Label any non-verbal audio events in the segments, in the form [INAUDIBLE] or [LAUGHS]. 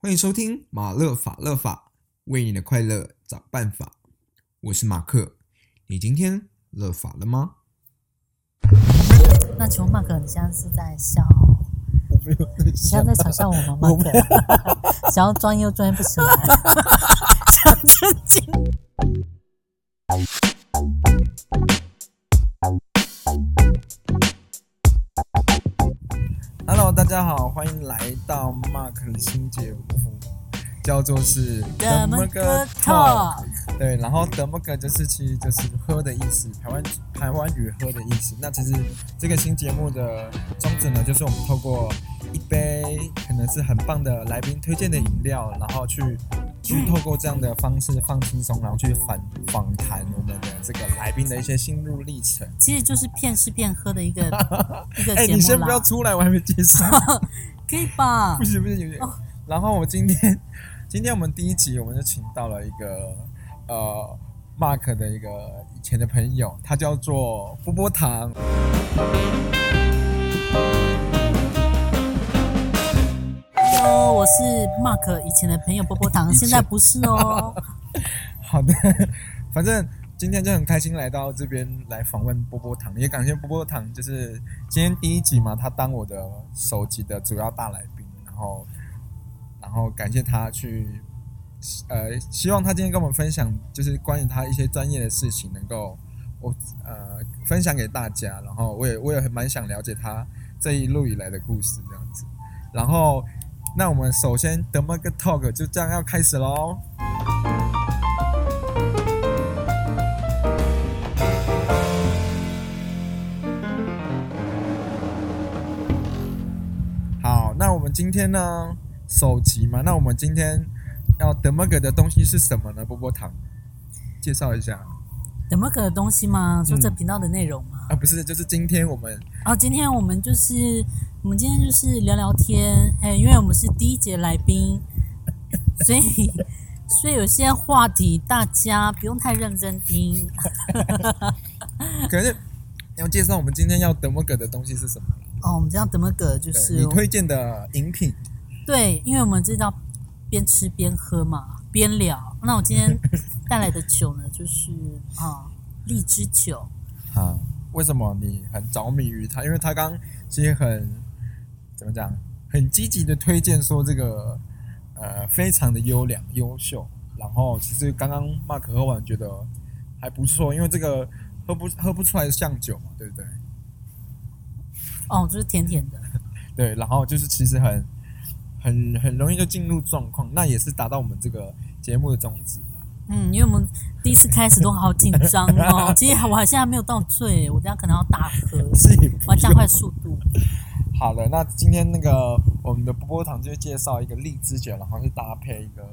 欢迎收听马勒法勒法，为你的快乐找办法。我是马克，你今天乐法了吗？那请问马克，你现在是在笑？我没有在你现在在嘲笑我吗，马克？想要装又装不起来，想震惊。Hello，大家好，欢迎来到 Mark 的新节目，叫做是德么个 talk，对，然后德么个就是其实就是喝的意思，台湾台湾语喝的意思。那其实这个新节目的宗旨呢，就是我们透过一杯可能是很棒的来宾推荐的饮料，然后去去透过这样的方式放轻松，然后去访访谈我们的这个来宾的一些心路历程。其实就是骗吃骗喝的一个一 [LAUGHS] 个哎、节目你先不要，出来，我还没介绍。可以吧不？行不行，有点。然后我今天，[LAUGHS] 今天我们第一集我们就请到了一个呃 Mark 的一个以前的朋友，他叫做波波糖。Hello，我是 Mark 以前的朋友波波糖，现在不是哦。[LAUGHS] 好的，反正今天就很开心来到这边来访问波波糖，也感谢波波糖，就是今天第一集嘛，他当我的首集的主要大来宾，然后然后感谢他去。呃，希望他今天跟我们分享，就是关于他一些专业的事情，能够我呃分享给大家。然后我也我也很蛮想了解他这一路以来的故事这样子。然后，那我们首先德么个 talk 就这样要开始喽。今天呢首集嘛，那我们今天要德么个的东西是什么呢？波波糖，介绍一下有没有的东西吗？说这嗯频道的内容吗？啊，不是，就是今天我们啊，今天我们就是我们今天就是聊聊天，哎，因为我们是第一节来宾，[LAUGHS] 所以所以有些话题大家不用太认真听。[LAUGHS] 可是你要介绍我们今天要德么个的东西是什么？哦，我们这样怎么个就是你推荐的饮品，对，因为我们知道边吃边喝嘛，边聊。那我今天 [LAUGHS] 带来的酒呢，就是啊荔枝酒。啊，为什么你很着迷于它？因为它刚其实很怎么讲，很积极的推荐说这个呃非常的优良优秀。然后其实刚刚 Mark 喝完觉得还不错，因为这个喝不喝不出来像酒嘛，对不对？哦，就是甜甜的。[LAUGHS] 对，然后就是其实很很很容易就进入状况，那也是达到我们这个节目的宗旨嘛。嗯，因为我们第一次开始都好紧张哦。[LAUGHS] 其实我还现在还没有到醉，我等一下可能要大喝，是也不我要加快速度。[LAUGHS] 好的，那今天那个我们的波波糖就介绍一个荔枝酒，然后是搭配一个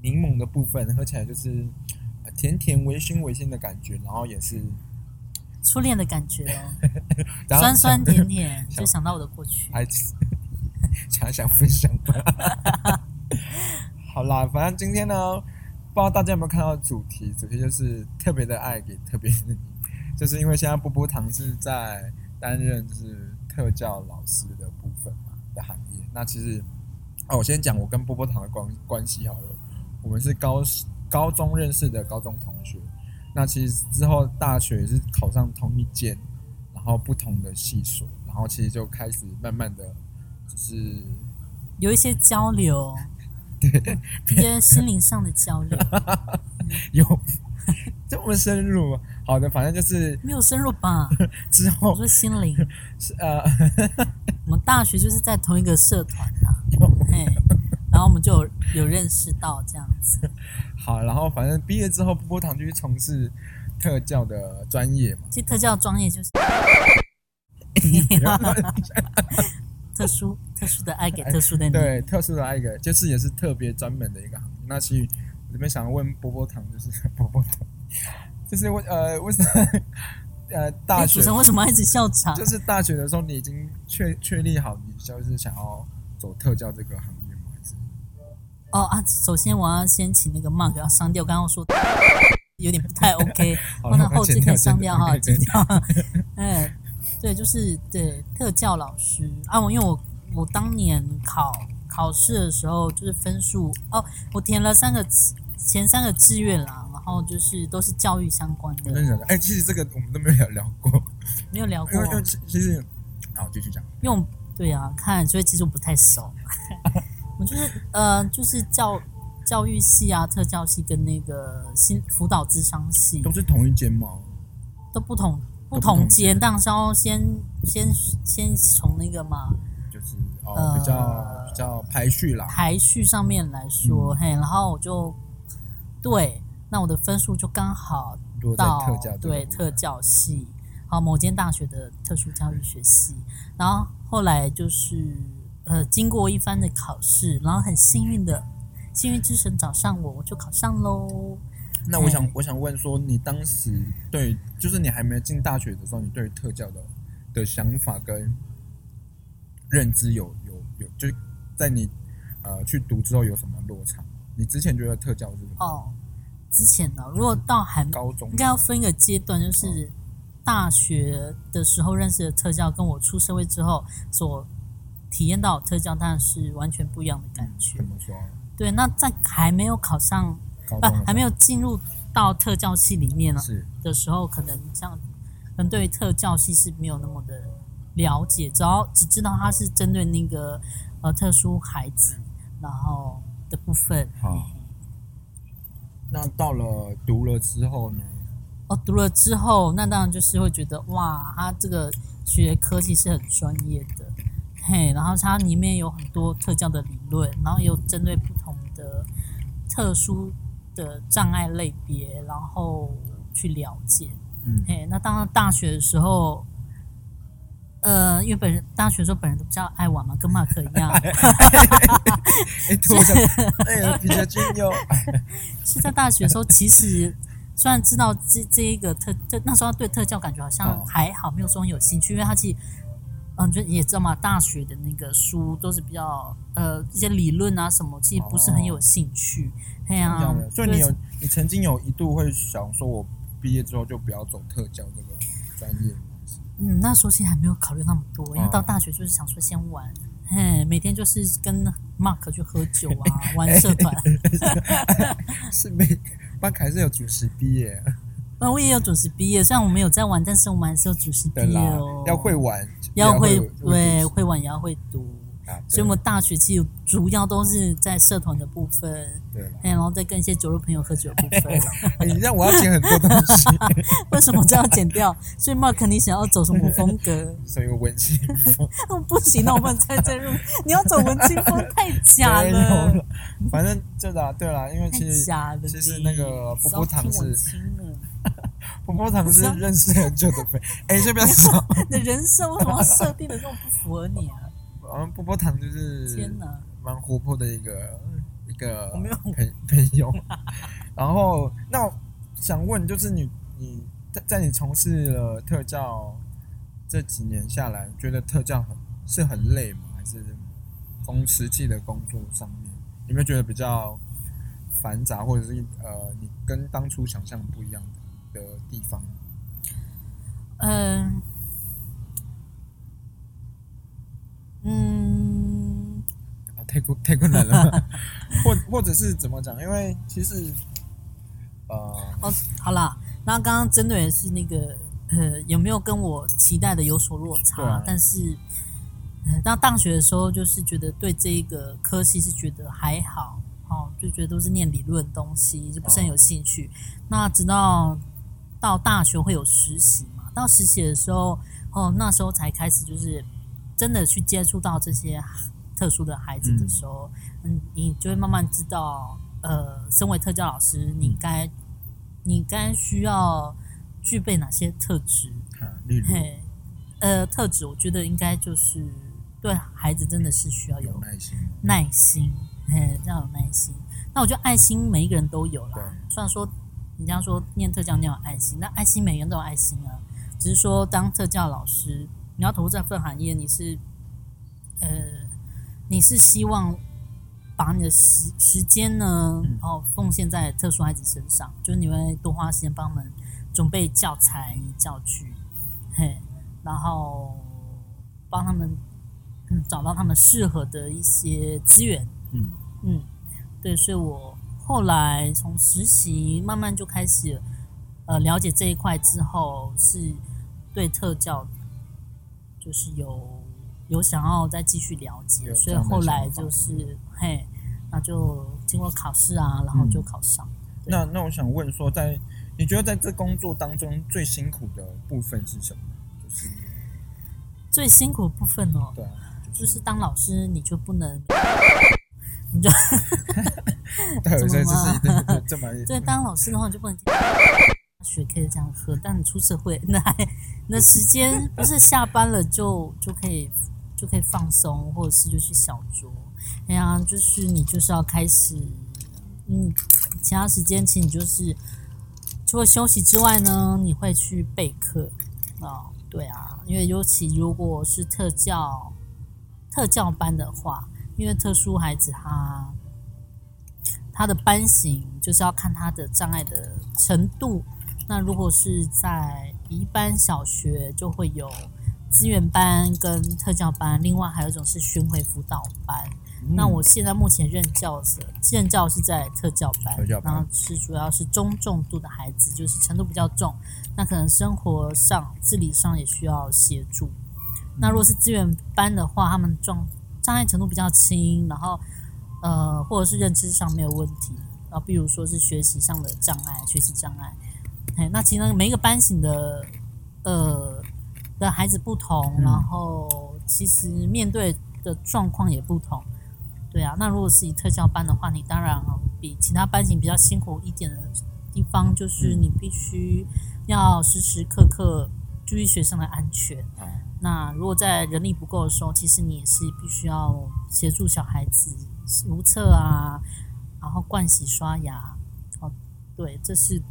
柠檬的部分，喝起来就是呃甜甜微醺微醺的感觉，然后也是初恋的感觉哦，[LAUGHS] 然酸酸甜甜，[LAUGHS] 就想到我的过去。还 [LAUGHS] 想想分享吧。好啦，反正今天呢，不知道大家有没有看到主题？主题就是特别的爱给特别的你，就是因为现在波波糖是在担任就是特教老师的部分嘛的行业。那其实，哦，我先讲我跟波波糖的关关系好了。我们是高高中认识的高中同学，那其实之后大学也是考上同一间，然后不同的系所，然后其实就开始慢慢的，就是有一些交流，[LAUGHS] 对一些心灵上的交流，[LAUGHS] 有这么深入吗。好的，反正就是没有深入吧？[LAUGHS] 之后我说心灵，是呃，我们大学就是在同一个社团呐、嘿，然后我们就有有认识到这样子。好，然后反正毕业之后，波波糖就去从事特教的专业嘛。其实特教专业就是 [LAUGHS] 特殊特殊的爱给特殊的你。对，特殊的那一个，就是也是特别专门的一个行业。那其实我这边想要问波波糖，就是 [LAUGHS] 波波糖，就是为呃为什么呃大哎，学主持人为什么要一直笑场？就是大学的时候，你已经确确立好你就是想要走特教这个行业哦啊，首先我要先请那个 Mark 要删掉，刚刚说 [LAUGHS] 有点不太 [LAUGHS] OK，那后置可以删掉哈，剪剪掉。嗯，[LAUGHS] 对，就是对特教老师啊，我因为我我当年考考试的时候就是分数哦，我填了三个前三个志愿啦，然后就是都是教育相关的。哎，其实这个我们都没有聊过，没有聊过因为因为其其实，好继续讲。因为我对啊，看所以其实我不太熟。我就是呃，就是教教育系啊、特教系跟那个新辅导智商系都是同一间吗？都不同不不同同间，间当然是要先先先从那个嘛就是哦，呃比较比较排序啦。排序上面来说，嗯嘿，然后我就对，那我的分数就刚好落特教这个对特教系，好某间大学的特殊教育学系，然后后来就是呃经过一番的考试，然后很幸运的幸运之神找上我，我就考上喽。那我想我想问说，你当时对，就是你还没进大学的时候，你对于特教的的想法跟认知有有有，就在你呃去读之后有什么落差？你之前觉得特教是什么？哦，之前呢，如果到还高中应该要分一个阶段，就是大学的时候认识的特教，跟我出社会之后所体验到的特教，当然是完全不一样的感觉怎。么说？对，那在还没有考上，不高中的时候还没有进入到特教系里面呢是的时候，可能像可能对于特教系是没有那么的了解，只要只知道它是针对那个呃特殊孩子，然后的部分。好。那到了读了之后呢？哦，读了之后，那当然就是会觉得哇，他这个学科技是很专业的，嘿，然后它里面有很多特教的理论，然后也有针对不同的特殊的障碍类别，然后去了解，嗯，嘿，那当然大学的时候。呃，因为本人大学的时候本人都比较爱玩嘛，跟马克一样 [LAUGHS] [LAUGHS] 哎，突然想，哎，比较君优，是在大学的时候，其实虽然知道这这一个特特那时候对特教感觉好像哦还好，没有说很有兴趣，因为他其实嗯，就也知道嘛，大学的那个书都是比较呃一些理论啊什么，其实不是很有兴趣。哎呀、这样的。所以你有你曾经有一度会想说，我毕业之后就不要走特教这个专业。嗯，那时候其实还没有考虑那么多，因为哦到大学就是想说先玩，嘿，每天就是跟 Mark 去喝酒啊，[LAUGHS] 玩社团。[LAUGHS] [LAUGHS] 是没，班凯是有主持毕业，那我也有准时毕业，虽然我没有在玩，但是我们还是有准时毕业哦。，要会玩，要会会对会玩也要会读，啊，所以我们大学其实主要都是在社团的部分，对，哎，然后再跟一些酒肉朋友喝酒的部分。[LAUGHS] 哎你让我要剪很多东西，[LAUGHS] 为什么这样剪掉？所以 Mark，你想要走什么风格？[LAUGHS] 所以文青风哦不行，那我们再再入。你要走文青风，太假了，反正对啦，对啦，因为太其实。其实那个波波糖是波波糖是认识很久的朋友，[LAUGHS] 哎，先不要说，[LAUGHS] 你的人设为什么要设定的这么不符合你啊？嗯，波波糖就是天哪！蛮活泼的一个一个朋朋友。[LAUGHS] 然后，那我想问，就是你你在在你从事了特教这几年下来，觉得特教很是很累吗？还是从实际的工作上面，有没有觉得比较繁杂，或者是呃，你跟当初想象不一样地方？嗯嗯，啊，太困太困难了，或或者是怎么讲？因为其实呃，哦，好啦，那刚刚针对的是那个呃，有没有跟我期待的有所落差？啊但是，呃，到大学的时候，就是觉得对这一个科系是觉得还好，哦，就觉得都是念理论东西，就不是很有兴趣。那直到到大学会有实习嘛，到实习的时候，哦，那时候才开始就是真的去接触到这些特殊的孩子的时候，嗯，你就会慢慢知道，呃，身为特教老师，你该你该需要具备哪些特质？啊，例如嘿，呃，特质我觉得应该就是对孩子真的是需要有有耐心，耐心，嘿，这样有耐心。那我觉得爱心每一个人都有对啦。虽然说你这样说念特教你有爱心，那爱心每个人都有爱心啊，只是说当特教老师，你要投入这份行业，你是呃，你是希望把你的时时间呢，嗯。哦，奉献在特殊孩子身上，就是你会多花时间帮他们准备教材、教具，嘿，然后帮他们嗯找到他们适合的一些资源。嗯。嗯，对，所以我后来从实习慢慢就开始呃了解这一块之后，是对特教就是有有想要再继续了解，所以后来就是嘿，那就经过考试啊，然后就考上。对那那我想问说，在你觉得在这工作当中最辛苦的部分是什么？就是最辛苦的部分哦，对啊，就是当老师你就不能，你就 [LAUGHS] [LAUGHS] 对，怎么所以这是吗一定的这么 [LAUGHS] 对当老师的话你就不能听。[LAUGHS] 学可以这样喝，但你出社会，那还那时间不是下班了就就可以就可以放松，或者是就去小酌。哎呀，就是你就是要开始，嗯，其他时间其实你就是除了休息之外呢，你会去备课哦，对啊，因为尤其如果是特教特教班的话，因为特殊孩子他他的班型就是要看他的障碍的程度。那如果是在一般小学，就会有资源班跟特教班，另外还有一种是巡回辅导班。嗯那我现在目前任教者任教是在特教班，特教班然后是主要是中重度的孩子，就是程度比较重，那可能生活上、自理上也需要协助。那如果是资源班的话，他们状障碍程度比较轻，然后呃，或者是认知上没有问题，然后比如说是学习上的障碍、学习障碍，哎，那其实每一个班型的呃的孩子不同，嗯然后其实面对的状况也不同。对啊，那如果是以特教班的话，你当然比其他班型比较辛苦一点的地方，就是你必须要时时刻刻注意学生的安全。啊那如果在人力不够的时候，其实你也是必须要协助小孩子如厕啊，然后盥洗、刷牙。哦，对，这是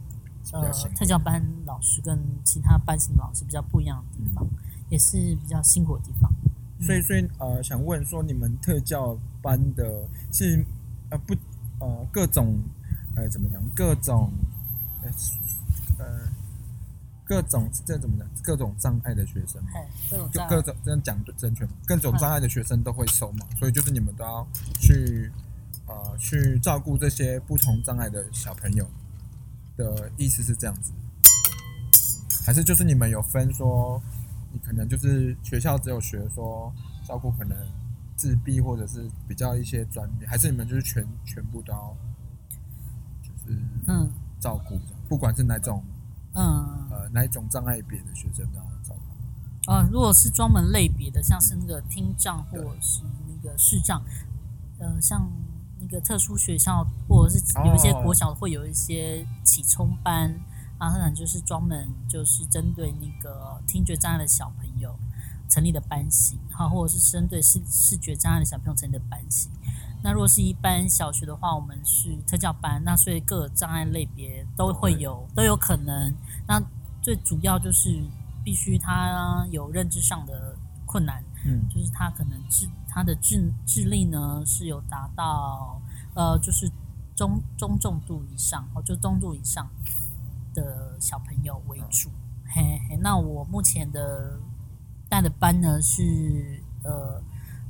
呃特教班老师跟其他班型的老师比较不一样的地方，也是比较辛苦的地方。所以，所以呃，想问说，你们特教班的是呃不呃各种呃怎么讲？各种呃呃各种这怎么讲？各种障碍的学生就各种这样讲对正确嘛？各种障碍的学生都会收嘛，所以就是你们都要去呃去照顾这些不同障碍的小朋友的意思是这样子，还是就是你们有分说，你可能就是学校只有学说照顾可能自闭或者是比较一些专业，还是你们就是全全部都要就是嗯照顾不管是哪种嗯呃哪一种障碍别的学生都要照顾。呃，如果是专门类别的，像是那个听障或者是那个视障，呃，像那个特殊学校或者是有一些哦国小会有一些启聪班，啊，可能就是专门就是针对那个听觉障碍的小朋友成立的班型，好，或者是针对视视觉障碍的小朋友成立的班型。那如果是一般小学的话，我们是特教班，那所以各个障碍类别都会有，都有可能。那最主要就是必须他有认知上的困难，嗯就是他可能智他的智智力呢是有达到呃就是中中重度以上，哦，就中度以上的小朋友为主。嘿嘿，那我目前的带的班呢是呃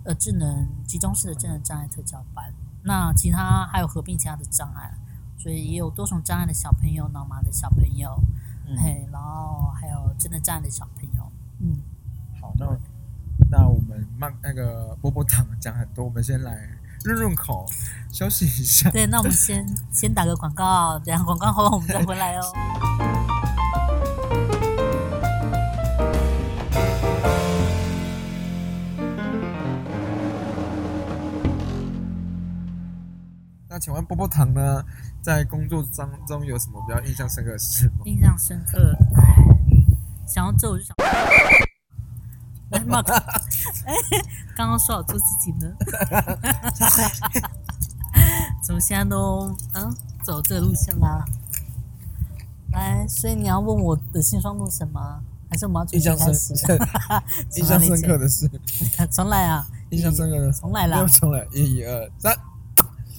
呃智能集中式的智能障碍特教班，那其他还有合并其他的障碍，所以也有多重障碍的小朋友、脑麻的小朋友，嗯，嘿，然后还有真的站的小朋友，嗯。好，那那我们慢那个波波糖讲很多，我们先来润润口，休息一下。对，那我们先先打个广告，等下广告后我们再回来哦。[LAUGHS] 那请问波波糖呢，在工作当中有什么比较印象深刻的事吗？印象深刻，唉，想到这我就想，哎妈，哎，刚刚说好做自己呢，[LAUGHS] 怎么现在都嗯走这个路线啦？来，所以你要问我的心酸路什么？还是我们要重印象深始？印象深刻的事，重来啊！印象深刻的事，重来啦又！重来，一二三。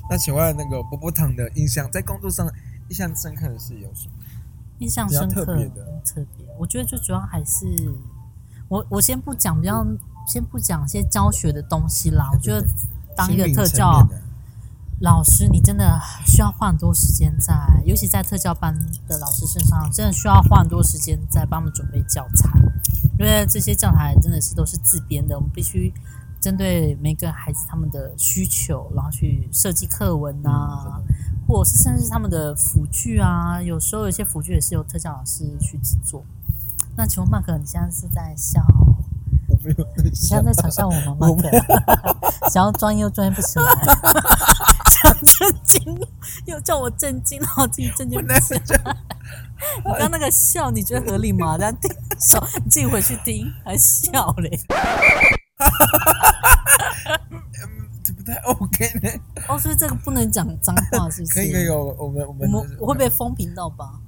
那请问那个波波糖的印象，在工作上印象深刻的是有什么？印象深刻，特别的特别。我觉得最主要还是我我先不讲比较先不讲一些教学的东西啦，我觉得当一个特教老师，你真的需要花很多时间在，尤其在特教班的老师身上，真的需要花很多时间在帮他们准备教材，因为这些教材真的是都是自编的，我们必须针对每个孩子他们的需求，然后去设计课文啊，或者是甚至是他们的辅具啊，有时候有些辅具也是由特教老师去制作。那请问麦克，你现在是在笑？我没有你现在在嘲笑我吗，麦？想要专业又专业不起来，想震惊又叫我震惊，然后自己震惊不起来。你刚刚那个笑，你觉得合理吗？大家听手，你自己回去听，还笑嘞。这不太 OK 呢。哦，所以这个不能讲脏话，是不是？可以可以，我我们我们我会被封频道吧？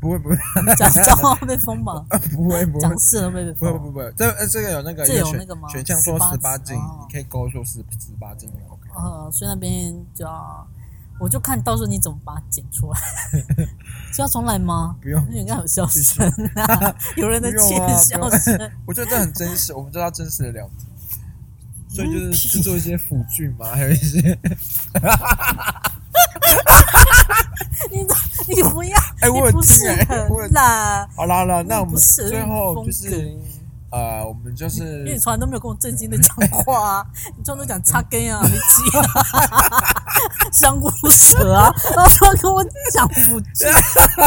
不会不会讲脏话会被封吗？不会不会讲是会被封。不不不，这这个有那个这有那个吗选项说十八禁，你可以勾说十十八禁也 OK。呃，所以那边就要，我就看到时候你怎么把它剪出来，[LAUGHS] 是要重来吗？不用因为应该有笑声啊，[LAUGHS] 有人的窃啊笑声。我觉得这很真实，我们就要真实的聊天。所以就是嗯制作一些辅具嘛，还有一些，[LAUGHS] 你你不要，哎我有听哎适我有啦。好啦好啦，那我们最后就是呃，我们就是因为你是从来都没有跟我正经的讲 [LAUGHS] 话啊，你从来都讲擦根啊，你鸡啊，[LAUGHS] 香菇蛇啊，然后跟我讲辅具，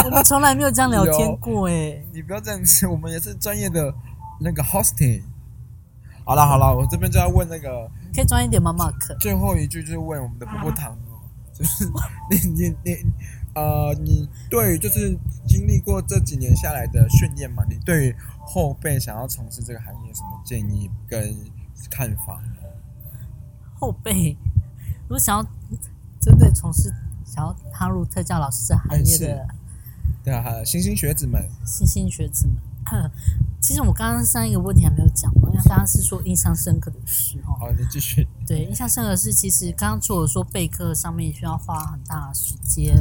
我们从来没有这样聊天过哎。你不要这样子，我们也是专业的那个 hosting。好了好了，我这边就要问那个可以专业一点吗，Mark？最后一句，就是问我们的波波糖哦，就是 [LAUGHS] 你你你呃，你对于就是经历过这几年下来的训练嘛，你对于后辈想要从事这个行业有什么建议跟看法？后辈，如果想要针对从事想要踏入特教老师这行业的对啊，还有新兴学子们，新兴学子们，[COUGHS] 其实我刚刚上一个问题还没有讲完，因为刚刚是说印象深刻的事哦。好，你继续。对，印象深刻的是，其实刚刚除了说备课上面需要花很大的时间，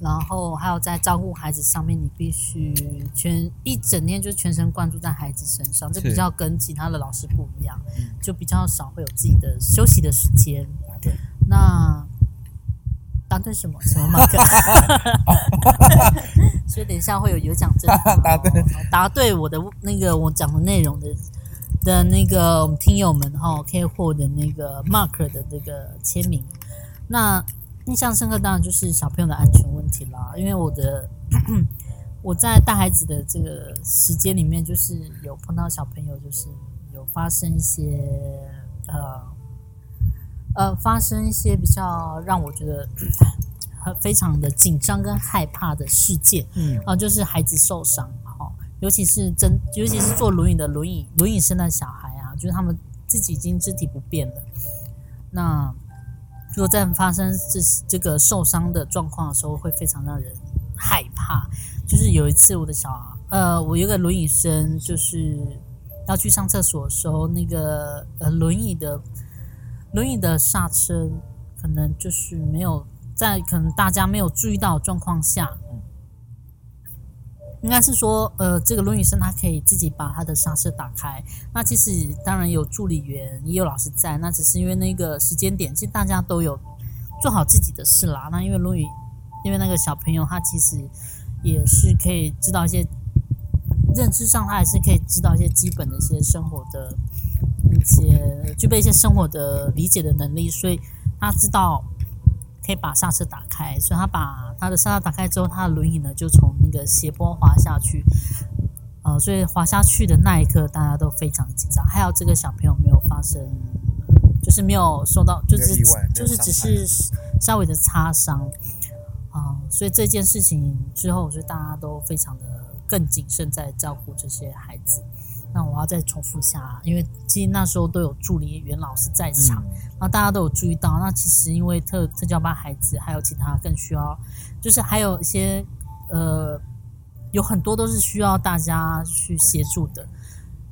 然后还有在照顾孩子上面，你必须全一整天就全神贯注在孩子身上，这比较跟其他的老师不一样嗯，就比较少会有自己的休息的时间。对，那答对什么？什么马克？[LAUGHS] 所以等一下会有有奖证答对哦答对我的那个我讲的内容的的那个我们听友们哈、可以获得那个 Mark 的这个签名。那印象深刻当然就是小朋友的安全问题啦，因为我的 [CLEARS THROAT] 我在带孩子的这个时间里面，就是有碰到小朋友，就是有发生一些呃呃发生一些比较让我觉得很 [COUGHS] 非常的紧张跟害怕的事件。嗯，啊，就是孩子受伤，哈、尤其是真，尤其是坐轮椅的轮椅轮椅生的小孩啊，就是他们自己已经肢体不便了。那如果在发生这这个受伤的状况的时候，会非常让人害怕。就是有一次，我的小呃，我有个轮椅生，就是要去上厕所的时候，那个呃轮椅的轮椅的刹车可能就是没有在可能大家没有注意到状况下，应该是说，呃，这个轮椅生他可以自己把他的刹车打开。那其实当然有助理员，也有老师在，那只是因为那个时间点，其实大家都有做好自己的事啦。那因为轮椅，因为那个小朋友他其实也是可以知道一些认知上，他还是可以知道一些基本的一些生活的一些具备一些生活的理解的能力，所以他知道可以把刹车打开，所以他把他的刹车打开之后，他的轮椅呢就从那个斜坡滑下去。呃，所以滑下去的那一刻，大家都非常的紧张。还有这个小朋友没有发生，就是没有受到，就是就是只是稍微的擦伤啊、所以这件事情之后，所以大家都非常的更谨慎在照顾这些孩子。那我要再重复一下，因为其实那时候都有助理袁老师在场，嗯然后大家都有注意到，那其实因为特特教班孩子还有其他更需要，就是还有一些呃，有很多都是需要大家去协助的。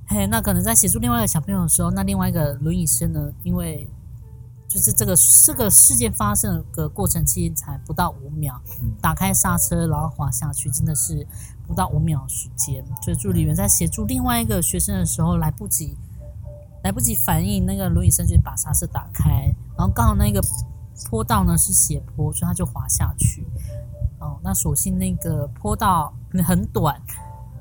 嘿，那可能在协助另外一个小朋友的时候，那另外一个轮椅生呢，因为就是这个这个事件发生的过程期才不到五秒，嗯打开刹车然后滑下去，真的是不到五秒时间。所以助理员在协助另外一个学生的时候来不及来不及反应，那个轮椅生就把刹车打开，然后刚好那个坡道呢是斜坡，所以他就滑下去。哦，那所幸那个坡道很短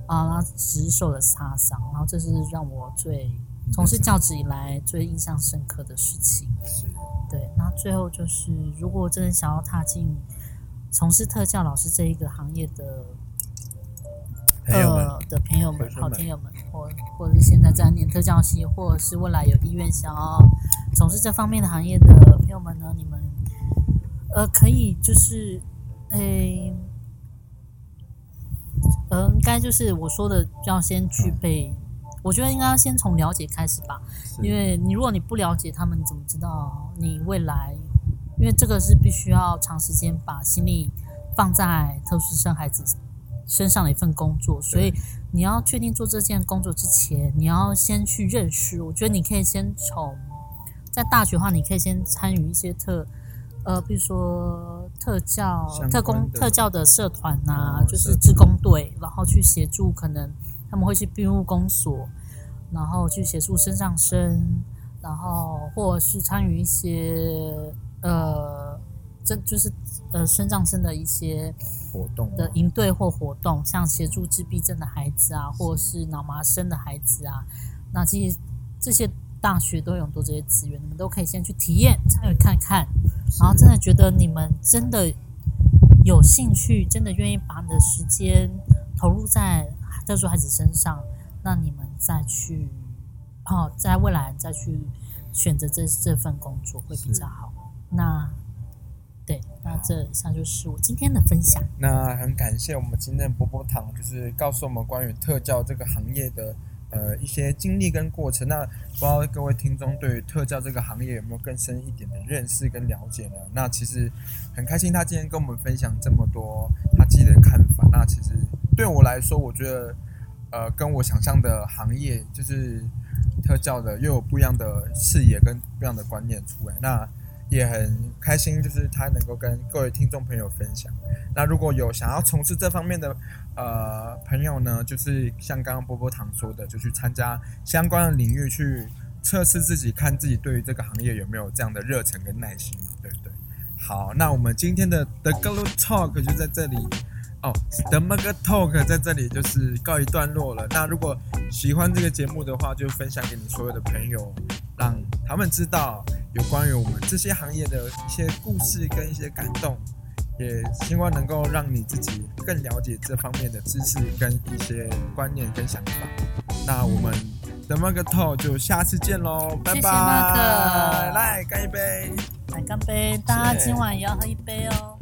啊，只受了擦伤。然后这是让我最从事教职以来最印象深刻的事情。是对，那最后就是，如果真的想要踏进从事特教老师这一个行业的呃的朋友们、好听友们，或或者是现在在念特教系，或者是未来有意愿想要从事这方面的行业的朋友们呢，你们呃可以就是诶。呃，应该就是我说的，要先具备。我觉得应该要先从了解开始吧，因为你如果你不了解他们，你怎么知道你未来？因为这个是必须要长时间把心力放在特殊生孩子身上的一份工作，所以你要确定做这件工作之前，你要先去认识。我觉得你可以先从在大学的话，你可以先参与一些特呃，比如说特教、特工特教的社团呐、哦就是社志工队，然后去协助，可能他们会去庇护工所，然后去协助身上生，然后或者是参与一些呃，这就是呃身障生的一些活动的营队或活动，像协助自闭症的孩子啊，或者是脑麻生的孩子啊，那其实这些大学都有很多这些资源，你们都可以先去体验参与看看，然后真的觉得你们真的有兴趣，真的愿意把你的时间投入在特殊孩子身上，那你们再去哦，在未来再去选择这这份工作会比较好。那对，那这以上就是我今天的分享。那很感谢我们今天的波波糖，就是告诉我们关于特教这个行业的呃一些经历跟过程。那不知道各位听众对于特教这个行业有没有更深一点的认识跟了解呢？那其实很开心他今天跟我们分享这么多他自己的看法。那其实对我来说，我觉得呃跟我想象的行业就是特教的又有不一样的视野跟不一样的观念出来。那也很开心，就是他能够跟各位听众朋友分享。那如果有想要从事这方面的呃朋友呢，就是像刚刚波波糖说的，就去参加相关的领域去测试自己，看自己对于这个行业有没有这样的热忱跟耐心嘛，对不对？好，那我们今天的 The Glo Talk 就在这里哦，The Mug Talk 在这里就是告一段落了。那如果喜欢这个节目的话，就分享给你所有的朋友，让他们知道有关于我们这些行业的一些故事跟一些感动，也希望能够让你自己更了解这方面的知识跟一些观念跟想法。那我们的 Mug Talk 就下次见喽，拜谢谢拜！Mark 来干一杯。来干杯！大家今晚也要喝一杯哦。